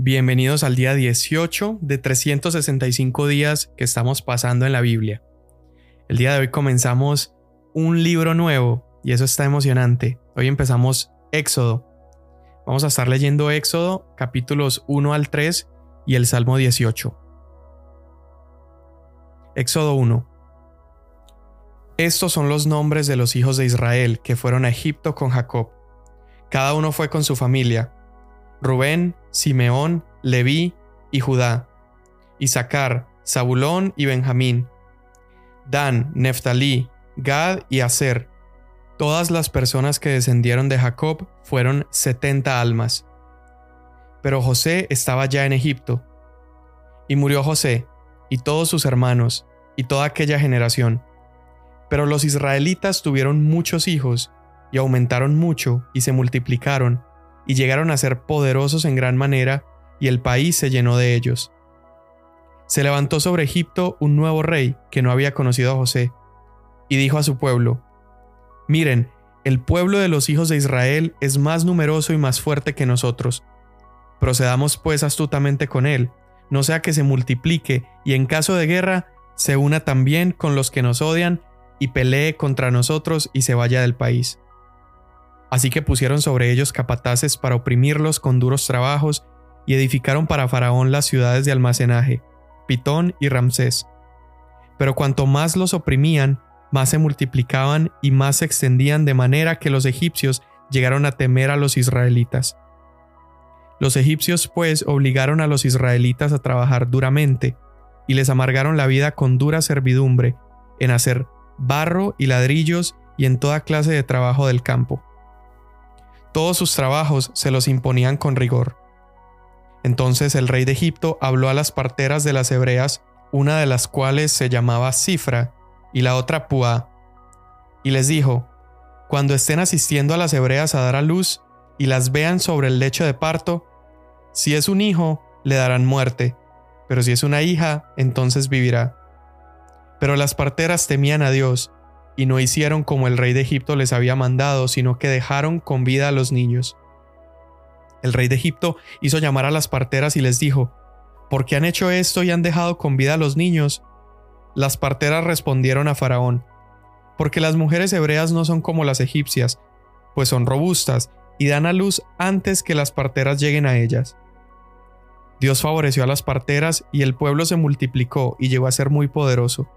Bienvenidos al día 18 de 365 días que estamos pasando en la Biblia. El día de hoy comenzamos un libro nuevo y eso está emocionante. Hoy empezamos Éxodo. Vamos a estar leyendo Éxodo capítulos 1 al 3 y el Salmo 18. Éxodo 1. Estos son los nombres de los hijos de Israel que fueron a Egipto con Jacob. Cada uno fue con su familia Rubén, Simeón, Leví y Judá, Isaacar, Zabulón y Benjamín, Dan, Neftalí, Gad y Aser. Todas las personas que descendieron de Jacob fueron setenta almas. Pero José estaba ya en Egipto. Y murió José, y todos sus hermanos, y toda aquella generación. Pero los israelitas tuvieron muchos hijos, y aumentaron mucho, y se multiplicaron, y llegaron a ser poderosos en gran manera, y el país se llenó de ellos. Se levantó sobre Egipto un nuevo rey que no había conocido a José, y dijo a su pueblo, Miren, el pueblo de los hijos de Israel es más numeroso y más fuerte que nosotros. Procedamos pues astutamente con él, no sea que se multiplique y en caso de guerra se una también con los que nos odian y pelee contra nosotros y se vaya del país. Así que pusieron sobre ellos capataces para oprimirlos con duros trabajos y edificaron para Faraón las ciudades de almacenaje, Pitón y Ramsés. Pero cuanto más los oprimían, más se multiplicaban y más se extendían de manera que los egipcios llegaron a temer a los israelitas. Los egipcios pues obligaron a los israelitas a trabajar duramente, y les amargaron la vida con dura servidumbre, en hacer barro y ladrillos y en toda clase de trabajo del campo. Todos sus trabajos se los imponían con rigor. Entonces el rey de Egipto habló a las parteras de las hebreas, una de las cuales se llamaba Cifra y la otra Pua, y les dijo, Cuando estén asistiendo a las hebreas a dar a luz y las vean sobre el lecho de parto, si es un hijo, le darán muerte, pero si es una hija, entonces vivirá. Pero las parteras temían a Dios y no hicieron como el rey de Egipto les había mandado, sino que dejaron con vida a los niños. El rey de Egipto hizo llamar a las parteras y les dijo, ¿Por qué han hecho esto y han dejado con vida a los niños? Las parteras respondieron a Faraón, porque las mujeres hebreas no son como las egipcias, pues son robustas y dan a luz antes que las parteras lleguen a ellas. Dios favoreció a las parteras y el pueblo se multiplicó y llegó a ser muy poderoso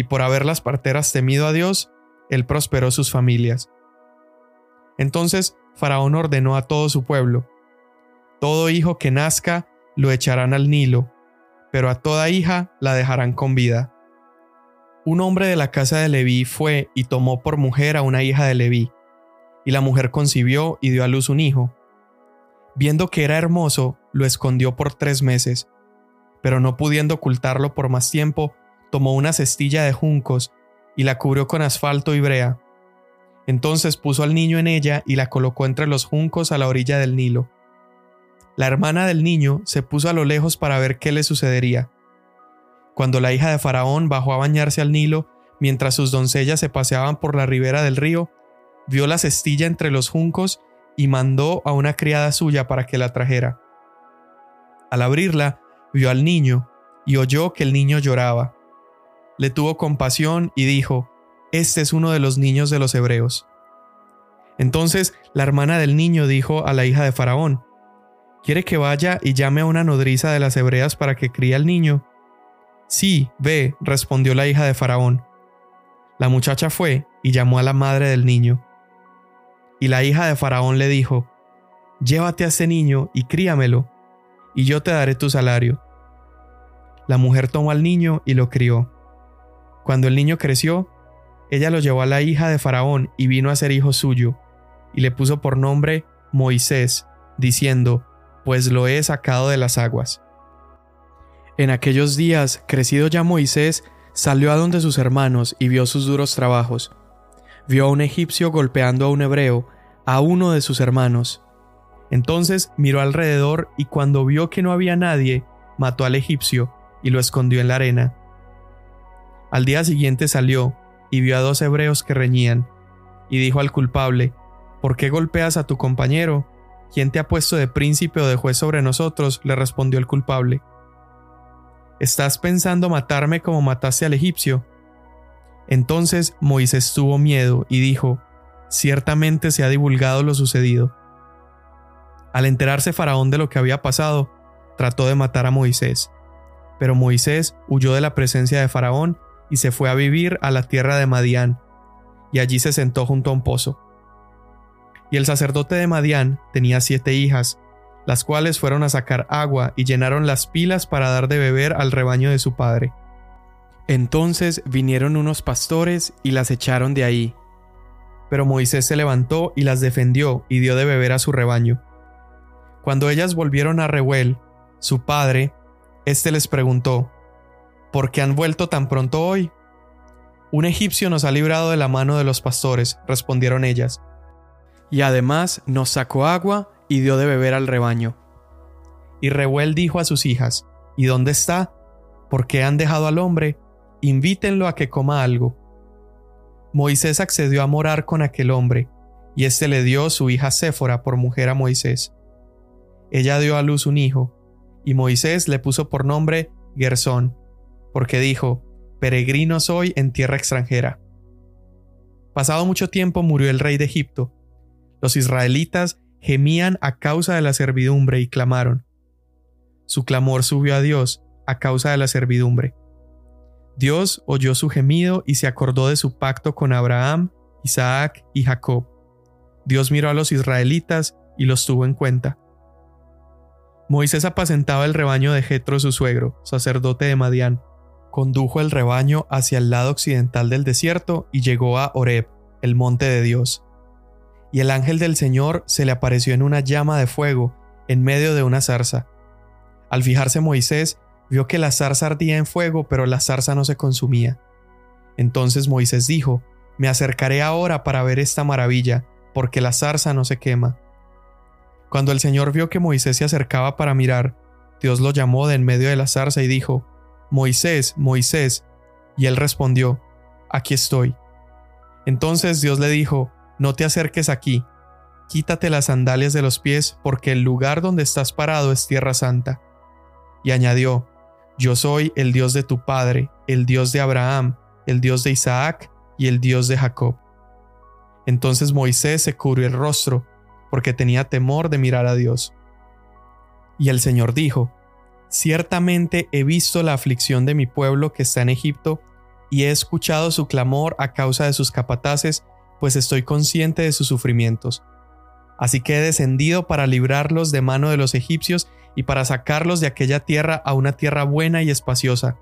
y por haber las parteras temido a Dios, él prosperó sus familias. Entonces Faraón ordenó a todo su pueblo, todo hijo que nazca lo echarán al Nilo, pero a toda hija la dejarán con vida. Un hombre de la casa de Leví fue y tomó por mujer a una hija de Leví, y la mujer concibió y dio a luz un hijo. Viendo que era hermoso, lo escondió por tres meses, pero no pudiendo ocultarlo por más tiempo, tomó una cestilla de juncos y la cubrió con asfalto y brea. Entonces puso al niño en ella y la colocó entre los juncos a la orilla del Nilo. La hermana del niño se puso a lo lejos para ver qué le sucedería. Cuando la hija de Faraón bajó a bañarse al Nilo, mientras sus doncellas se paseaban por la ribera del río, vio la cestilla entre los juncos y mandó a una criada suya para que la trajera. Al abrirla, vio al niño y oyó que el niño lloraba le tuvo compasión y dijo, Este es uno de los niños de los hebreos. Entonces la hermana del niño dijo a la hija de Faraón, ¿Quiere que vaya y llame a una nodriza de las hebreas para que críe al niño? Sí, ve, respondió la hija de Faraón. La muchacha fue y llamó a la madre del niño. Y la hija de Faraón le dijo, Llévate a ese niño y críamelo, y yo te daré tu salario. La mujer tomó al niño y lo crió. Cuando el niño creció, ella lo llevó a la hija de Faraón y vino a ser hijo suyo, y le puso por nombre Moisés, diciendo, pues lo he sacado de las aguas. En aquellos días, crecido ya Moisés, salió a donde sus hermanos y vio sus duros trabajos. Vio a un egipcio golpeando a un hebreo, a uno de sus hermanos. Entonces miró alrededor y cuando vio que no había nadie, mató al egipcio y lo escondió en la arena. Al día siguiente salió y vio a dos hebreos que reñían, y dijo al culpable, ¿Por qué golpeas a tu compañero? ¿quién te ha puesto de príncipe o de juez sobre nosotros? le respondió el culpable. ¿Estás pensando matarme como mataste al egipcio? Entonces Moisés tuvo miedo y dijo, Ciertamente se ha divulgado lo sucedido. Al enterarse Faraón de lo que había pasado, trató de matar a Moisés. Pero Moisés huyó de la presencia de Faraón y se fue a vivir a la tierra de Madián, y allí se sentó junto a un pozo. Y el sacerdote de Madián tenía siete hijas, las cuales fueron a sacar agua y llenaron las pilas para dar de beber al rebaño de su padre. Entonces vinieron unos pastores y las echaron de ahí. Pero Moisés se levantó y las defendió y dio de beber a su rebaño. Cuando ellas volvieron a Reuel, su padre, éste les preguntó, ¿Por qué han vuelto tan pronto hoy? Un egipcio nos ha librado de la mano de los pastores, respondieron ellas. Y además nos sacó agua y dio de beber al rebaño. Y Reuel dijo a sus hijas, ¿Y dónde está? ¿Por qué han dejado al hombre? Invítenlo a que coma algo. Moisés accedió a morar con aquel hombre, y éste le dio su hija Séfora por mujer a Moisés. Ella dio a luz un hijo, y Moisés le puso por nombre Gersón, porque dijo, Peregrino soy en tierra extranjera. Pasado mucho tiempo murió el rey de Egipto. Los israelitas gemían a causa de la servidumbre y clamaron. Su clamor subió a Dios a causa de la servidumbre. Dios oyó su gemido y se acordó de su pacto con Abraham, Isaac y Jacob. Dios miró a los israelitas y los tuvo en cuenta. Moisés apacentaba el rebaño de Jetro su suegro, sacerdote de Madián. Condujo el rebaño hacia el lado occidental del desierto y llegó a Horeb, el monte de Dios. Y el ángel del Señor se le apareció en una llama de fuego, en medio de una zarza. Al fijarse Moisés, vio que la zarza ardía en fuego, pero la zarza no se consumía. Entonces Moisés dijo, Me acercaré ahora para ver esta maravilla, porque la zarza no se quema. Cuando el Señor vio que Moisés se acercaba para mirar, Dios lo llamó de en medio de la zarza y dijo, Moisés, Moisés. Y él respondió, Aquí estoy. Entonces Dios le dijo, No te acerques aquí, quítate las sandalias de los pies, porque el lugar donde estás parado es tierra santa. Y añadió, Yo soy el Dios de tu padre, el Dios de Abraham, el Dios de Isaac y el Dios de Jacob. Entonces Moisés se cubrió el rostro, porque tenía temor de mirar a Dios. Y el Señor dijo, Ciertamente he visto la aflicción de mi pueblo que está en Egipto, y he escuchado su clamor a causa de sus capataces, pues estoy consciente de sus sufrimientos. Así que he descendido para librarlos de mano de los egipcios y para sacarlos de aquella tierra a una tierra buena y espaciosa,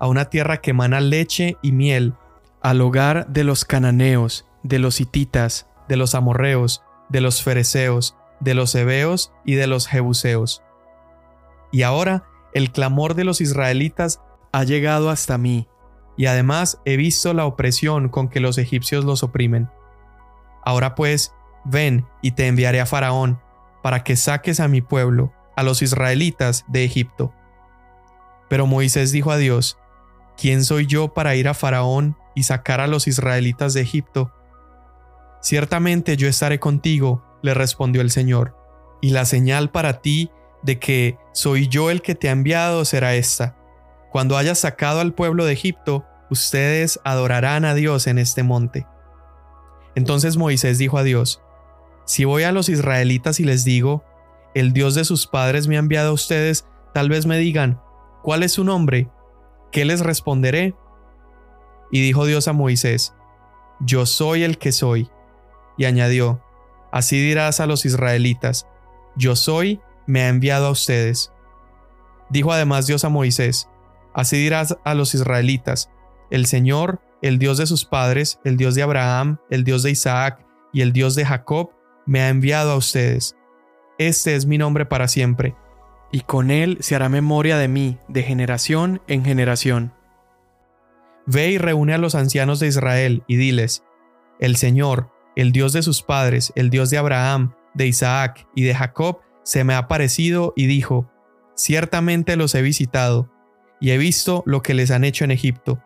a una tierra que emana leche y miel, al hogar de los cananeos, de los hititas, de los amorreos, de los fereceos, de los hebeos y de los jebuseos. Y ahora el clamor de los israelitas ha llegado hasta mí, y además he visto la opresión con que los egipcios los oprimen. Ahora pues, ven y te enviaré a Faraón, para que saques a mi pueblo, a los israelitas de Egipto. Pero Moisés dijo a Dios, ¿quién soy yo para ir a Faraón y sacar a los israelitas de Egipto? Ciertamente yo estaré contigo, le respondió el Señor, y la señal para ti de que soy yo el que te ha enviado será esta. Cuando hayas sacado al pueblo de Egipto, ustedes adorarán a Dios en este monte. Entonces Moisés dijo a Dios, Si voy a los israelitas y les digo, el Dios de sus padres me ha enviado a ustedes, tal vez me digan, ¿cuál es su nombre? ¿Qué les responderé? Y dijo Dios a Moisés, Yo soy el que soy y añadió, Así dirás a los israelitas, Yo soy, me ha enviado a ustedes. Dijo además Dios a Moisés, Así dirás a los israelitas, El Señor, el Dios de sus padres, el Dios de Abraham, el Dios de Isaac y el Dios de Jacob, me ha enviado a ustedes. Este es mi nombre para siempre, y con él se hará memoria de mí de generación en generación. Ve y reúne a los ancianos de Israel y diles, El Señor, el Dios de sus padres, el Dios de Abraham, de Isaac y de Jacob, se me ha aparecido y dijo, Ciertamente los he visitado, y he visto lo que les han hecho en Egipto,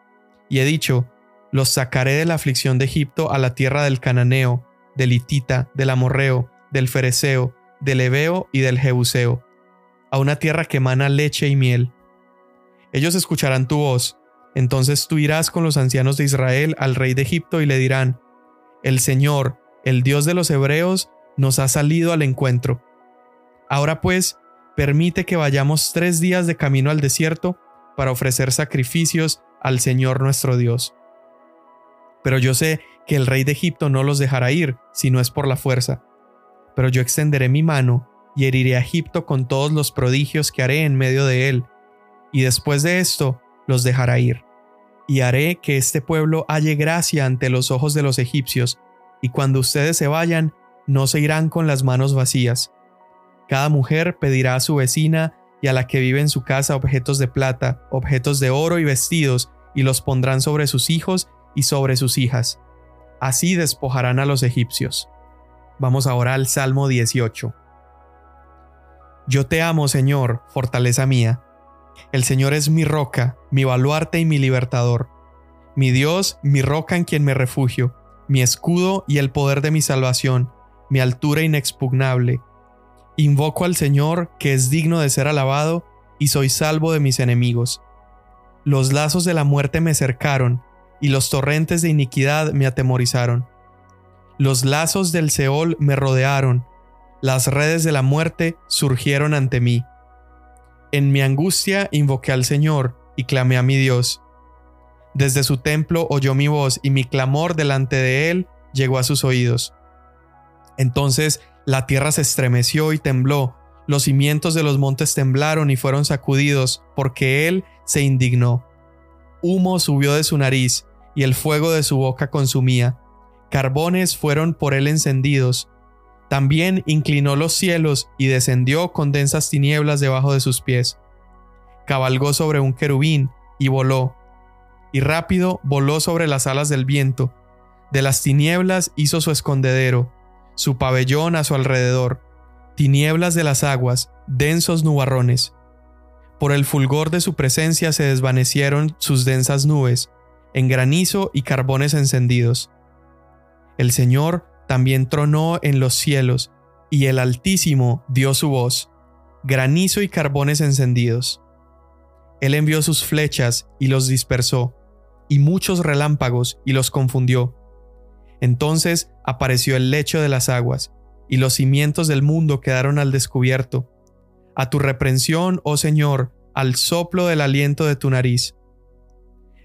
y he dicho, Los sacaré de la aflicción de Egipto a la tierra del Cananeo, del Hitita, del Amorreo, del Fereceo, del Ebeo y del Jebuseo, a una tierra que emana leche y miel. Ellos escucharán tu voz, entonces tú irás con los ancianos de Israel al rey de Egipto y le dirán, El Señor, el Dios de los Hebreos, nos ha salido al encuentro. Ahora pues, permite que vayamos tres días de camino al desierto para ofrecer sacrificios al Señor nuestro Dios. Pero yo sé que el rey de Egipto no los dejará ir, si no es por la fuerza. Pero yo extenderé mi mano y heriré a Egipto con todos los prodigios que haré en medio de él, y después de esto los dejará ir. Y haré que este pueblo halle gracia ante los ojos de los egipcios, y cuando ustedes se vayan, no se irán con las manos vacías. Cada mujer pedirá a su vecina y a la que vive en su casa objetos de plata, objetos de oro y vestidos, y los pondrán sobre sus hijos y sobre sus hijas. Así despojarán a los egipcios. Vamos ahora al Salmo 18. Yo te amo, Señor, fortaleza mía. El Señor es mi roca, mi baluarte y mi libertador. Mi Dios, mi roca en quien me refugio, mi escudo y el poder de mi salvación, mi altura inexpugnable. Invoco al Señor, que es digno de ser alabado, y soy salvo de mis enemigos. Los lazos de la muerte me cercaron, y los torrentes de iniquidad me atemorizaron. Los lazos del Seol me rodearon, las redes de la muerte surgieron ante mí. En mi angustia invoqué al Señor y clamé a mi Dios. Desde su templo oyó mi voz y mi clamor delante de él llegó a sus oídos. Entonces la tierra se estremeció y tembló, los cimientos de los montes temblaron y fueron sacudidos, porque él se indignó. Humo subió de su nariz, y el fuego de su boca consumía. Carbones fueron por él encendidos. También inclinó los cielos y descendió con densas tinieblas debajo de sus pies. Cabalgó sobre un querubín y voló, y rápido voló sobre las alas del viento. De las tinieblas hizo su escondedero, su pabellón a su alrededor, tinieblas de las aguas, densos nubarrones. Por el fulgor de su presencia se desvanecieron sus densas nubes, en granizo y carbones encendidos. El Señor también tronó en los cielos, y el Altísimo dio su voz, granizo y carbones encendidos. Él envió sus flechas y los dispersó, y muchos relámpagos y los confundió. Entonces apareció el lecho de las aguas, y los cimientos del mundo quedaron al descubierto. A tu reprensión, oh Señor, al soplo del aliento de tu nariz.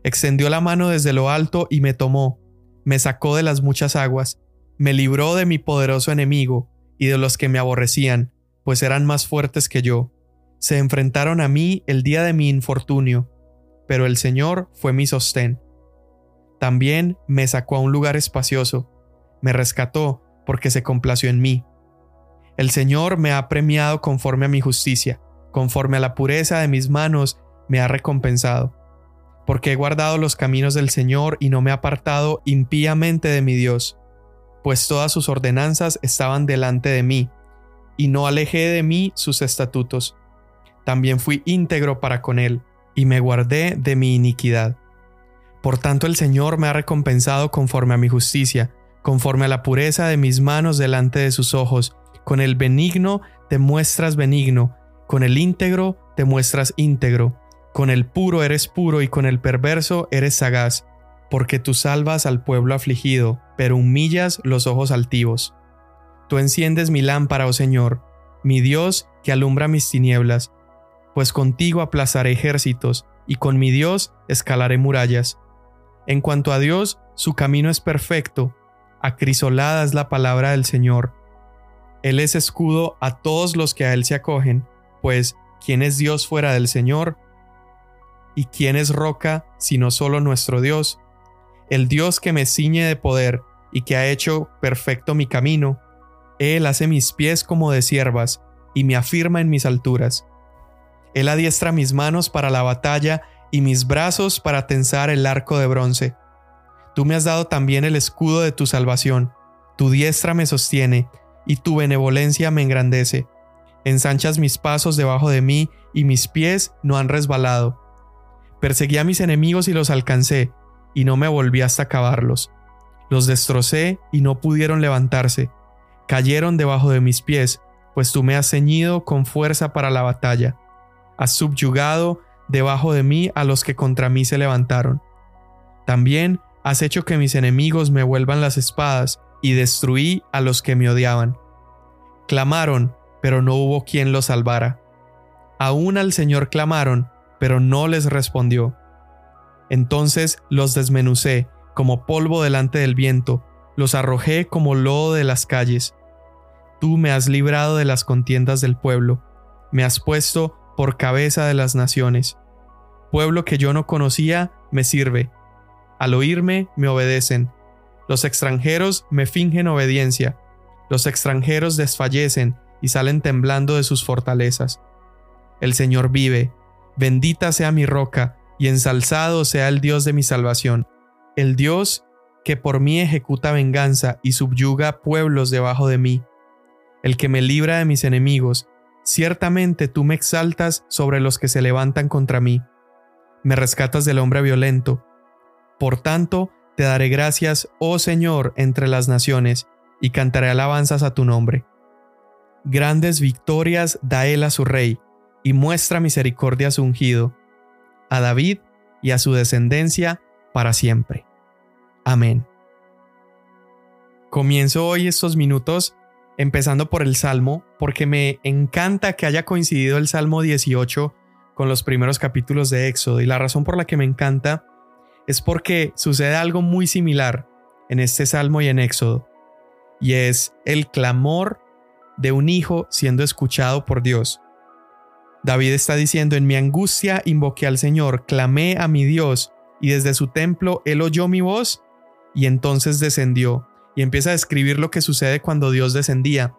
Extendió la mano desde lo alto y me tomó, me sacó de las muchas aguas, me libró de mi poderoso enemigo y de los que me aborrecían, pues eran más fuertes que yo. Se enfrentaron a mí el día de mi infortunio, pero el Señor fue mi sostén. También me sacó a un lugar espacioso, me rescató porque se complació en mí. El Señor me ha premiado conforme a mi justicia, conforme a la pureza de mis manos me ha recompensado. Porque he guardado los caminos del Señor y no me he apartado impíamente de mi Dios pues todas sus ordenanzas estaban delante de mí, y no alejé de mí sus estatutos. También fui íntegro para con él, y me guardé de mi iniquidad. Por tanto el Señor me ha recompensado conforme a mi justicia, conforme a la pureza de mis manos delante de sus ojos. Con el benigno te muestras benigno, con el íntegro te muestras íntegro, con el puro eres puro y con el perverso eres sagaz porque tú salvas al pueblo afligido, pero humillas los ojos altivos. Tú enciendes mi lámpara, oh Señor, mi Dios que alumbra mis tinieblas, pues contigo aplazaré ejércitos, y con mi Dios escalaré murallas. En cuanto a Dios, su camino es perfecto, acrisolada es la palabra del Señor. Él es escudo a todos los que a Él se acogen, pues ¿quién es Dios fuera del Señor? ¿Y quién es roca sino solo nuestro Dios? el Dios que me ciñe de poder y que ha hecho perfecto mi camino. Él hace mis pies como de siervas y me afirma en mis alturas. Él adiestra mis manos para la batalla y mis brazos para tensar el arco de bronce. Tú me has dado también el escudo de tu salvación, tu diestra me sostiene, y tu benevolencia me engrandece. Ensanchas mis pasos debajo de mí, y mis pies no han resbalado. Perseguí a mis enemigos y los alcancé, y no me volví hasta acabarlos. Los destrocé y no pudieron levantarse. Cayeron debajo de mis pies, pues tú me has ceñido con fuerza para la batalla. Has subyugado debajo de mí a los que contra mí se levantaron. También has hecho que mis enemigos me vuelvan las espadas, y destruí a los que me odiaban. Clamaron, pero no hubo quien los salvara. Aún al Señor clamaron, pero no les respondió. Entonces los desmenucé como polvo delante del viento, los arrojé como lodo de las calles. Tú me has librado de las contiendas del pueblo, me has puesto por cabeza de las naciones. Pueblo que yo no conocía, me sirve. Al oírme, me obedecen. Los extranjeros me fingen obediencia. Los extranjeros desfallecen y salen temblando de sus fortalezas. El Señor vive. Bendita sea mi roca, y ensalzado sea el Dios de mi salvación. El Dios que por mí ejecuta venganza y subyuga pueblos debajo de mí. El que me libra de mis enemigos. Ciertamente tú me exaltas sobre los que se levantan contra mí. Me rescatas del hombre violento. Por tanto, te daré gracias, oh Señor, entre las naciones, y cantaré alabanzas a tu nombre. Grandes victorias da él a su rey, y muestra misericordia a su ungido, a David y a su descendencia para siempre. Amén. Comienzo hoy estos minutos empezando por el Salmo, porque me encanta que haya coincidido el Salmo 18 con los primeros capítulos de Éxodo, y la razón por la que me encanta es porque sucede algo muy similar en este Salmo y en Éxodo, y es el clamor de un hijo siendo escuchado por Dios. David está diciendo, en mi angustia invoqué al Señor, clamé a mi Dios, y desde su templo él oyó mi voz, y entonces descendió, y empieza a describir lo que sucede cuando Dios descendía,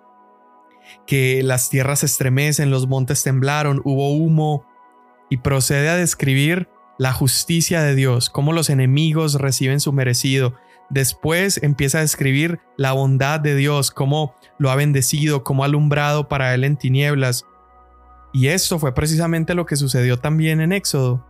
que las tierras estremecen, los montes temblaron, hubo humo, y procede a describir la justicia de Dios, cómo los enemigos reciben su merecido. Después empieza a describir la bondad de Dios, cómo lo ha bendecido, cómo ha alumbrado para él en tinieblas. Y esto fue precisamente lo que sucedió también en Éxodo.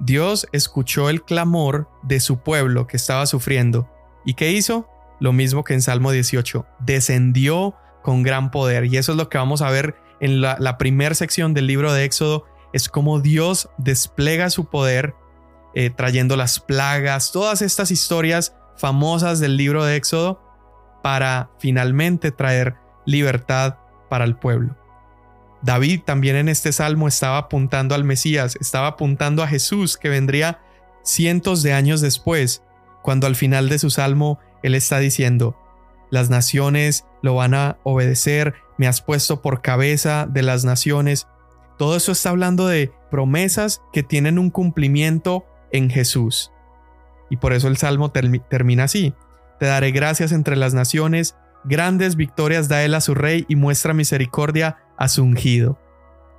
Dios escuchó el clamor de su pueblo que estaba sufriendo. ¿Y qué hizo? Lo mismo que en Salmo 18. Descendió con gran poder. Y eso es lo que vamos a ver en la, la primera sección del libro de Éxodo es como Dios despliega su poder eh, trayendo las plagas, todas estas historias famosas del libro de Éxodo para finalmente traer libertad para el pueblo. David también en este salmo estaba apuntando al Mesías, estaba apuntando a Jesús que vendría cientos de años después, cuando al final de su salmo él está diciendo, las naciones lo van a obedecer, me has puesto por cabeza de las naciones, todo eso está hablando de promesas que tienen un cumplimiento en Jesús. Y por eso el Salmo termina así. Te daré gracias entre las naciones, grandes victorias da él a su rey y muestra misericordia a su ungido.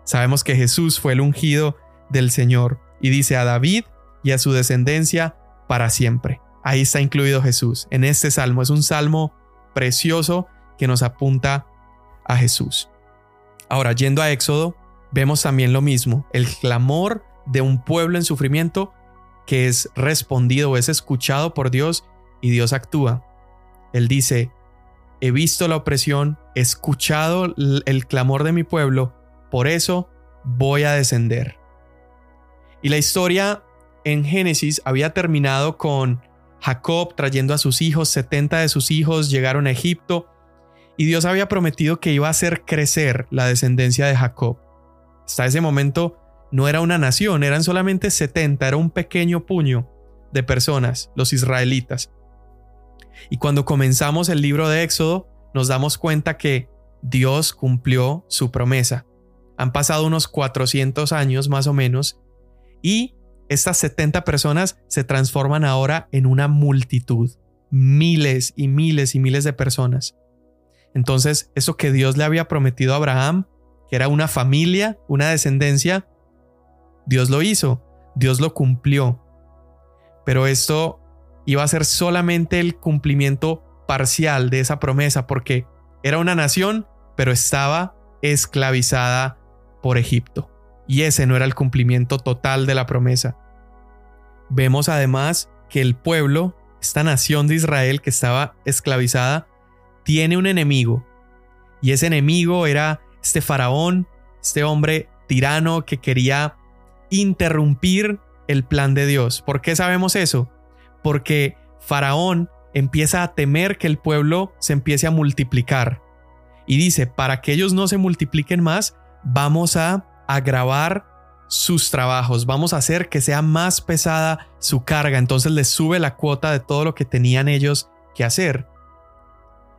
Sabemos que Jesús fue el ungido del Señor y dice a David y a su descendencia para siempre. Ahí está incluido Jesús. En este salmo es un salmo precioso que nos apunta a Jesús. Ahora, yendo a Éxodo, vemos también lo mismo, el clamor de un pueblo en sufrimiento que es respondido es escuchado por Dios y Dios actúa. Él dice, he visto la opresión, he escuchado el clamor de mi pueblo, por eso voy a descender. Y la historia en Génesis había terminado con Jacob trayendo a sus hijos, 70 de sus hijos llegaron a Egipto, y Dios había prometido que iba a hacer crecer la descendencia de Jacob. Hasta ese momento no era una nación, eran solamente 70, era un pequeño puño de personas, los israelitas. Y cuando comenzamos el libro de Éxodo, nos damos cuenta que Dios cumplió su promesa. Han pasado unos 400 años más o menos y estas 70 personas se transforman ahora en una multitud, miles y miles y miles de personas. Entonces, eso que Dios le había prometido a Abraham que era una familia, una descendencia, Dios lo hizo, Dios lo cumplió. Pero esto iba a ser solamente el cumplimiento parcial de esa promesa porque era una nación, pero estaba esclavizada por Egipto. Y ese no era el cumplimiento total de la promesa. Vemos además que el pueblo, esta nación de Israel que estaba esclavizada, tiene un enemigo Y ese enemigo era este faraón, este hombre tirano que quería interrumpir el plan de Dios. ¿Por qué sabemos eso? Porque faraón empieza a temer que el pueblo se empiece a multiplicar. Y dice, para que ellos no se multipliquen más, vamos a agravar sus trabajos, vamos a hacer que sea más pesada su carga, entonces les sube la cuota de todo lo que tenían ellos que hacer.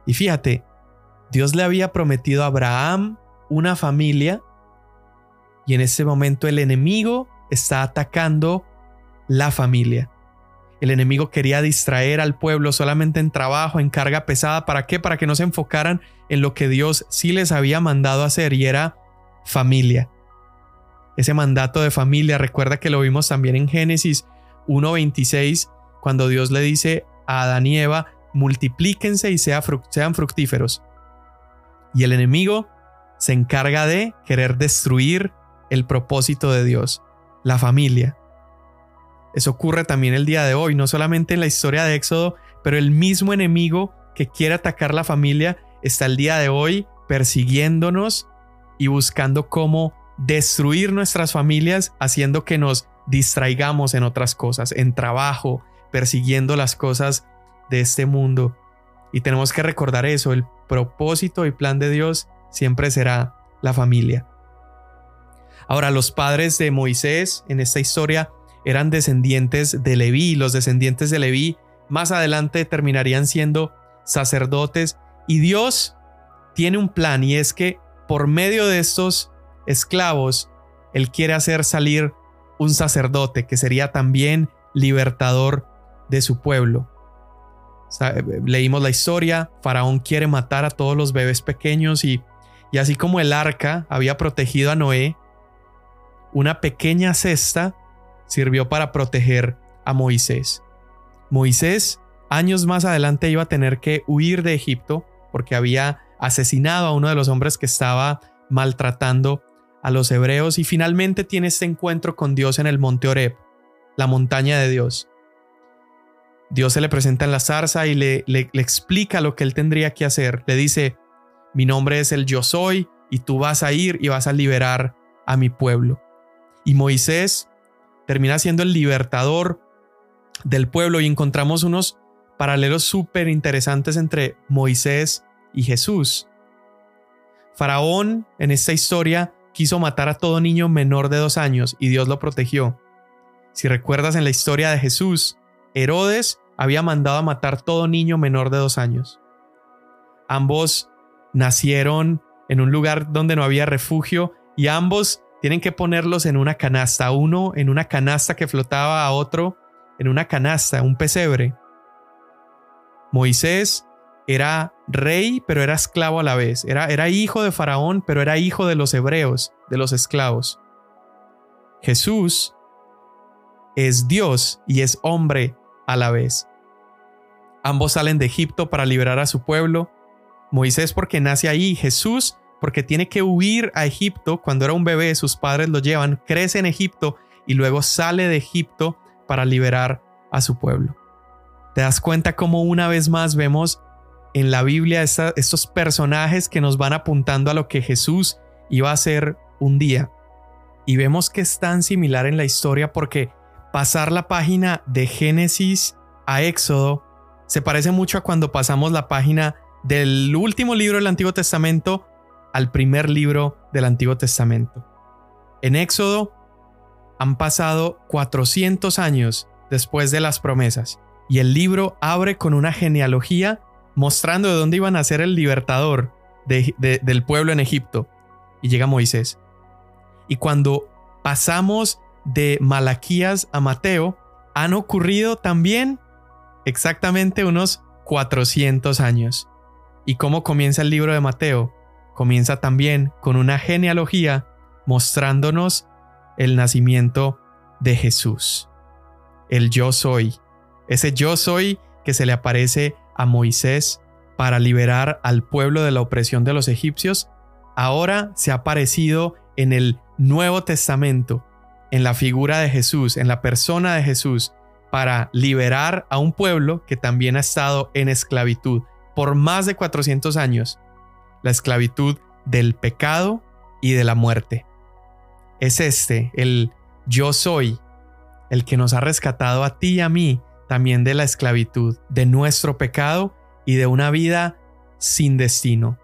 Y fíjate, Dios le había prometido a Abraham una familia y en ese momento el enemigo está atacando la familia. El enemigo quería distraer al pueblo solamente en trabajo, en carga pesada. ¿Para qué? Para que no se enfocaran en lo que Dios sí les había mandado hacer y era familia. Ese mandato de familia, recuerda que lo vimos también en Génesis 1.26, cuando Dios le dice a Adán y Eva, multiplíquense y sean fructíferos. Y el enemigo se encarga de querer destruir el propósito de Dios, la familia. Eso ocurre también el día de hoy, no solamente en la historia de Éxodo, pero el mismo enemigo que quiere atacar la familia está el día de hoy persiguiéndonos y buscando cómo destruir nuestras familias, haciendo que nos distraigamos en otras cosas, en trabajo, persiguiendo las cosas de este mundo. Y tenemos que recordar eso, el propósito y plan de Dios siempre será la familia. Ahora, los padres de Moisés en esta historia eran descendientes de Leví. Los descendientes de Leví más adelante terminarían siendo sacerdotes. Y Dios tiene un plan y es que por medio de estos esclavos, Él quiere hacer salir un sacerdote que sería también libertador de su pueblo. Leímos la historia, Faraón quiere matar a todos los bebés pequeños y, y así como el arca había protegido a Noé, una pequeña cesta sirvió para proteger a Moisés. Moisés años más adelante iba a tener que huir de Egipto porque había asesinado a uno de los hombres que estaba maltratando a los hebreos y finalmente tiene este encuentro con Dios en el monte Oreb, la montaña de Dios. Dios se le presenta en la zarza y le, le, le explica lo que él tendría que hacer. Le dice, mi nombre es el yo soy y tú vas a ir y vas a liberar a mi pueblo. Y Moisés termina siendo el libertador del pueblo y encontramos unos paralelos súper interesantes entre Moisés y Jesús. Faraón en esta historia quiso matar a todo niño menor de dos años y Dios lo protegió. Si recuerdas en la historia de Jesús, Herodes había mandado a matar todo niño menor de dos años. Ambos nacieron en un lugar donde no había refugio y ambos tienen que ponerlos en una canasta, uno en una canasta que flotaba a otro en una canasta, un pesebre. Moisés era rey, pero era esclavo a la vez. Era, era hijo de Faraón, pero era hijo de los hebreos, de los esclavos. Jesús es Dios y es hombre a la vez. Ambos salen de Egipto para liberar a su pueblo. Moisés porque nace ahí, Jesús porque tiene que huir a Egipto. Cuando era un bebé, sus padres lo llevan, crece en Egipto y luego sale de Egipto para liberar a su pueblo. Te das cuenta cómo una vez más vemos en la Biblia estos personajes que nos van apuntando a lo que Jesús iba a hacer un día. Y vemos que es tan similar en la historia porque pasar la página de Génesis a Éxodo se parece mucho a cuando pasamos la página del último libro del Antiguo Testamento al primer libro del Antiguo Testamento. En Éxodo han pasado 400 años después de las promesas y el libro abre con una genealogía mostrando de dónde iban a ser el libertador del pueblo en Egipto y llega Moisés. Y cuando pasamos de Malaquías a Mateo, han ocurrido también exactamente unos 400 años. ¿Y cómo comienza el libro de Mateo? comienza también con una genealogía mostrándonos el nacimiento de Jesús. El yo soy, ese yo soy que se le aparece a Moisés para liberar al pueblo de la opresión de los egipcios, ahora se ha aparecido en el Nuevo Testamento, en la figura de Jesús, en la persona de Jesús, para liberar a un pueblo que también ha estado en esclavitud por más de 400 años la esclavitud del pecado y de la muerte. Es este, el yo soy, el que nos ha rescatado a ti y a mí también de la esclavitud, de nuestro pecado y de una vida sin destino.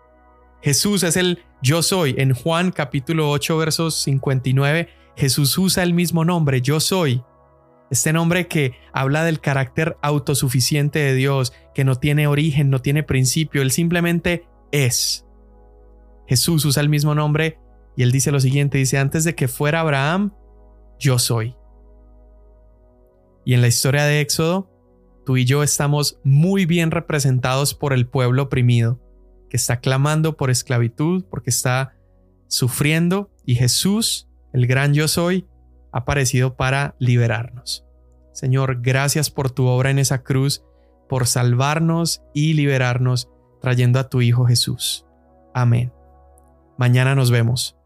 Jesús es el yo soy. En Juan capítulo 8 versos 59, Jesús usa el mismo nombre, yo soy. Este nombre que habla del carácter autosuficiente de Dios, que no tiene origen, no tiene principio, Él simplemente es. Jesús usa el mismo nombre y Él dice lo siguiente, dice, antes de que fuera Abraham, yo soy. Y en la historia de Éxodo, tú y yo estamos muy bien representados por el pueblo oprimido, que está clamando por esclavitud, porque está sufriendo, y Jesús, el gran yo soy, ha aparecido para liberarnos. Señor, gracias por tu obra en esa cruz, por salvarnos y liberarnos, trayendo a tu Hijo Jesús. Amén. Mañana nos vemos.